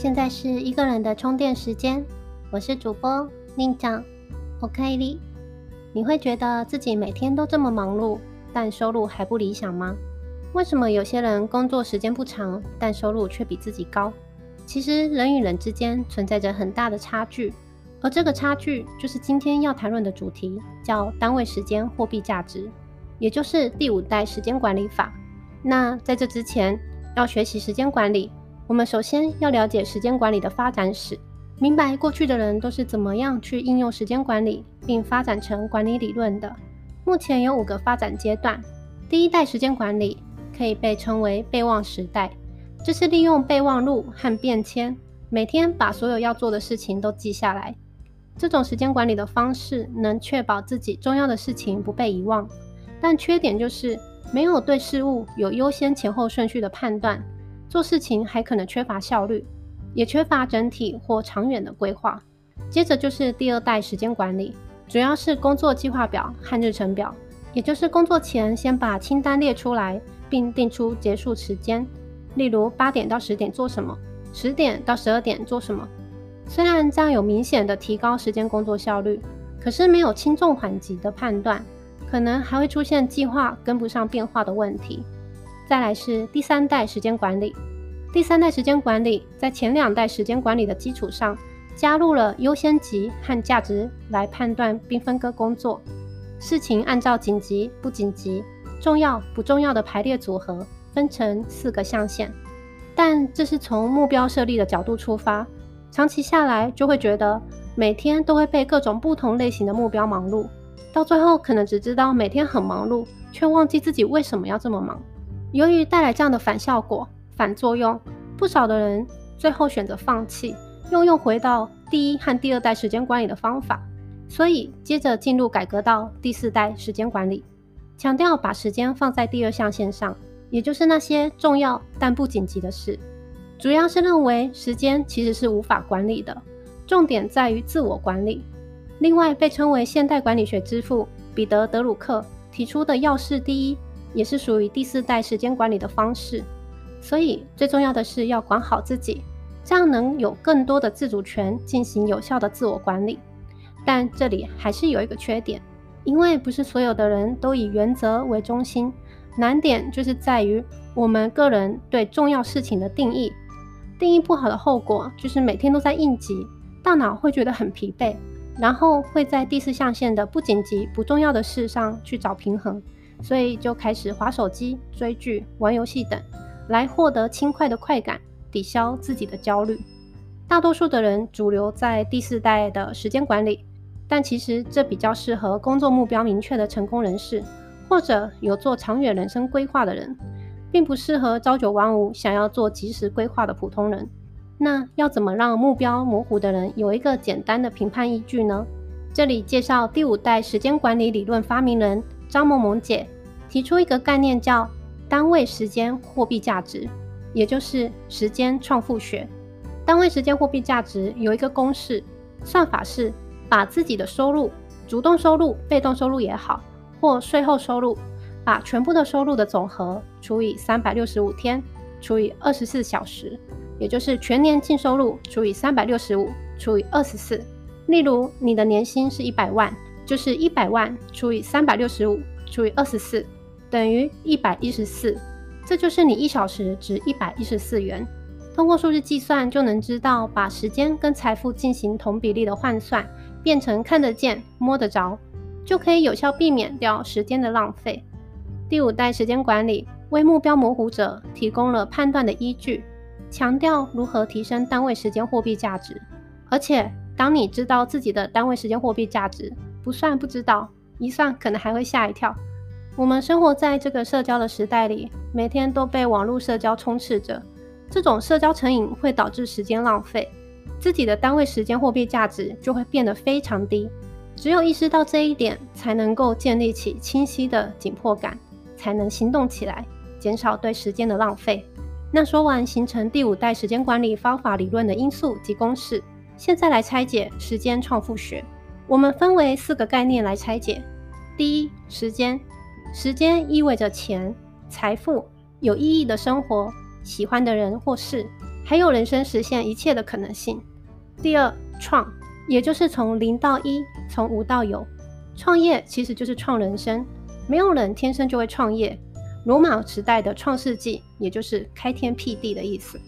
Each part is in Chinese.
现在是一个人的充电时间，我是主播宁长，OK 哩。你会觉得自己每天都这么忙碌，但收入还不理想吗？为什么有些人工作时间不长，但收入却比自己高？其实人与人之间存在着很大的差距，而这个差距就是今天要谈论的主题，叫单位时间货币价值，也就是第五代时间管理法。那在这之前，要学习时间管理。我们首先要了解时间管理的发展史，明白过去的人都是怎么样去应用时间管理，并发展成管理理论的。目前有五个发展阶段。第一代时间管理可以被称为备忘时代，这是利用备忘录和便签，每天把所有要做的事情都记下来。这种时间管理的方式能确保自己重要的事情不被遗忘，但缺点就是没有对事物有优先前后顺序的判断。做事情还可能缺乏效率，也缺乏整体或长远的规划。接着就是第二代时间管理，主要是工作计划表和日程表，也就是工作前先把清单列出来，并定出结束时间，例如八点到十点做什么，十点到十二点做什么。虽然这样有明显的提高时间工作效率，可是没有轻重缓急的判断，可能还会出现计划跟不上变化的问题。再来是第三代时间管理。第三代时间管理在前两代时间管理的基础上，加入了优先级和价值来判断并分割工作。事情按照紧急、不紧急、重要、不重要的排列组合，分成四个象限。但这是从目标设立的角度出发，长期下来就会觉得每天都会被各种不同类型的目标忙碌，到最后可能只知道每天很忙碌，却忘记自己为什么要这么忙。由于带来这样的反效果、反作用，不少的人最后选择放弃，又用回到第一和第二代时间管理的方法。所以，接着进入改革到第四代时间管理，强调把时间放在第二象限上，也就是那些重要但不紧急的事。主要是认为时间其实是无法管理的，重点在于自我管理。另外，被称为现代管理学之父彼得·德鲁克提出的要事第一。也是属于第四代时间管理的方式，所以最重要的是要管好自己，这样能有更多的自主权进行有效的自我管理。但这里还是有一个缺点，因为不是所有的人都以原则为中心，难点就是在于我们个人对重要事情的定义，定义不好的后果就是每天都在应急，大脑会觉得很疲惫，然后会在第四象限的不紧急、不重要的事上去找平衡。所以就开始划手机、追剧、玩游戏等，来获得轻快的快感，抵消自己的焦虑。大多数的人主流在第四代的时间管理，但其实这比较适合工作目标明确的成功人士，或者有做长远人生规划的人，并不适合朝九晚五想要做及时规划的普通人。那要怎么让目标模糊的人有一个简单的评判依据呢？这里介绍第五代时间管理理论发明人。张萌萌姐提出一个概念，叫单位时间货币价值，也就是时间创富学。单位时间货币价值有一个公式，算法是把自己的收入，主动收入、被动收入也好，或税后收入，把全部的收入的总和除以三百六十五天除以二十四小时，也就是全年净收入除以三百六十五除以二十四。例如，你的年薪是一百万。就是一百万除以三百六十五除以二十四，等于一百一十四。这就是你一小时值一百一十四元。通过数字计算，就能知道把时间跟财富进行同比例的换算，变成看得见、摸得着，就可以有效避免掉时间的浪费。第五代时间管理为目标模糊者提供了判断的依据，强调如何提升单位时间货币价值。而且，当你知道自己的单位时间货币价值，不算不知道，一算可能还会吓一跳。我们生活在这个社交的时代里，每天都被网络社交充斥着，这种社交成瘾会导致时间浪费，自己的单位时间货币价值就会变得非常低。只有意识到这一点，才能够建立起清晰的紧迫感，才能行动起来，减少对时间的浪费。那说完形成第五代时间管理方法理论的因素及公式，现在来拆解时间创富学。我们分为四个概念来拆解。第一，时间，时间意味着钱、财富、有意义的生活、喜欢的人或事，还有人生实现一切的可能性。第二，创，也就是从零到一，从无到有。创业其实就是创人生，没有人天生就会创业。罗马时代的创世纪，也就是开天辟地的意思。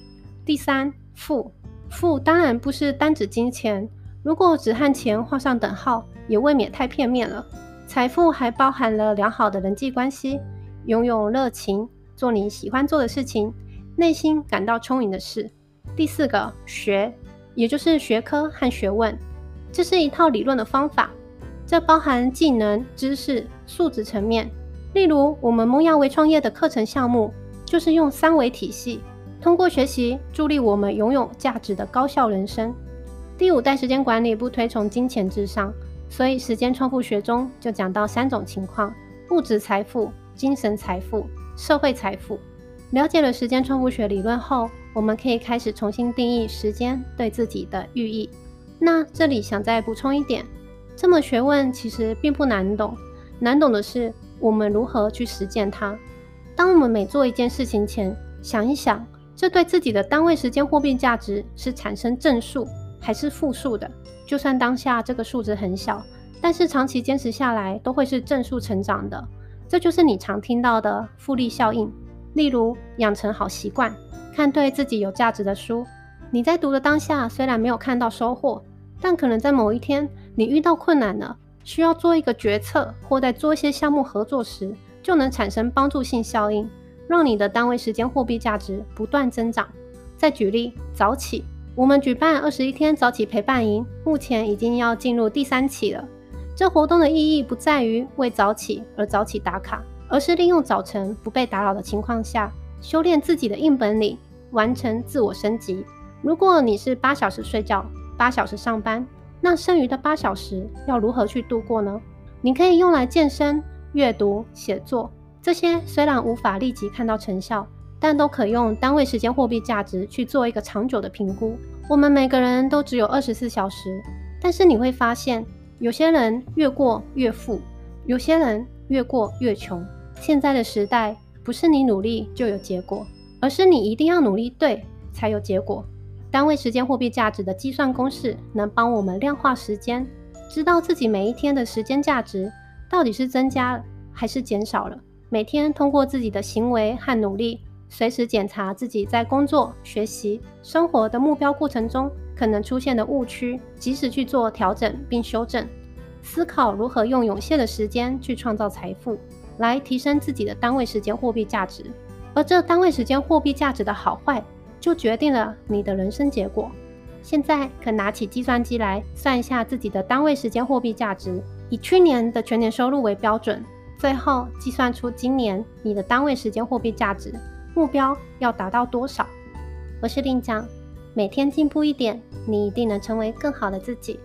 第三，富，富当然不是单指金钱，如果只和钱画上等号，也未免太片面了。财富还包含了良好的人际关系，拥有热情，做你喜欢做的事情，内心感到充盈的事。第四个，学，也就是学科和学问，这是一套理论的方法，这包含技能、知识、素质层面。例如，我们萌芽微创业的课程项目，就是用三维体系，通过学习助力我们拥有价值的高效人生。第五代时间管理不推崇金钱至上，所以时间创富学中就讲到三种情况：物质财富、精神财富、社会财富。了解了时间创富学理论后，我们可以开始重新定义时间对自己的寓意。那这里想再补充一点，这门学问其实并不难懂，难懂的是。我们如何去实践它？当我们每做一件事情前，想一想，这对自己的单位时间货币价值是产生正数还是负数的？就算当下这个数值很小，但是长期坚持下来都会是正数成长的。这就是你常听到的复利效应。例如，养成好习惯，看对自己有价值的书。你在读的当下虽然没有看到收获，但可能在某一天你遇到困难了。需要做一个决策，或在做一些项目合作时，就能产生帮助性效应，让你的单位时间货币价值不断增长。再举例，早起，我们举办二十一天早起陪伴营，目前已经要进入第三期了。这活动的意义不在于为早起而早起打卡，而是利用早晨不被打扰的情况下，修炼自己的硬本领，完成自我升级。如果你是八小时睡觉，八小时上班。那剩余的八小时要如何去度过呢？你可以用来健身、阅读、写作，这些虽然无法立即看到成效，但都可用单位时间货币价值去做一个长久的评估。我们每个人都只有二十四小时，但是你会发现，有些人越过越富，有些人越过越穷。现在的时代不是你努力就有结果，而是你一定要努力对才有结果。单位时间货币价值的计算公式能帮我们量化时间，知道自己每一天的时间价值到底是增加了还是减少了。每天通过自己的行为和努力，随时检查自己在工作、学习、生活的目标过程中可能出现的误区，及时去做调整并修正。思考如何用有限的时间去创造财富，来提升自己的单位时间货币价值。而这单位时间货币价值的好坏。就决定了你的人生结果。现在可拿起计算机来算一下自己的单位时间货币价值，以去年的全年收入为标准，最后计算出今年你的单位时间货币价值目标要达到多少。我是令江，每天进步一点，你一定能成为更好的自己。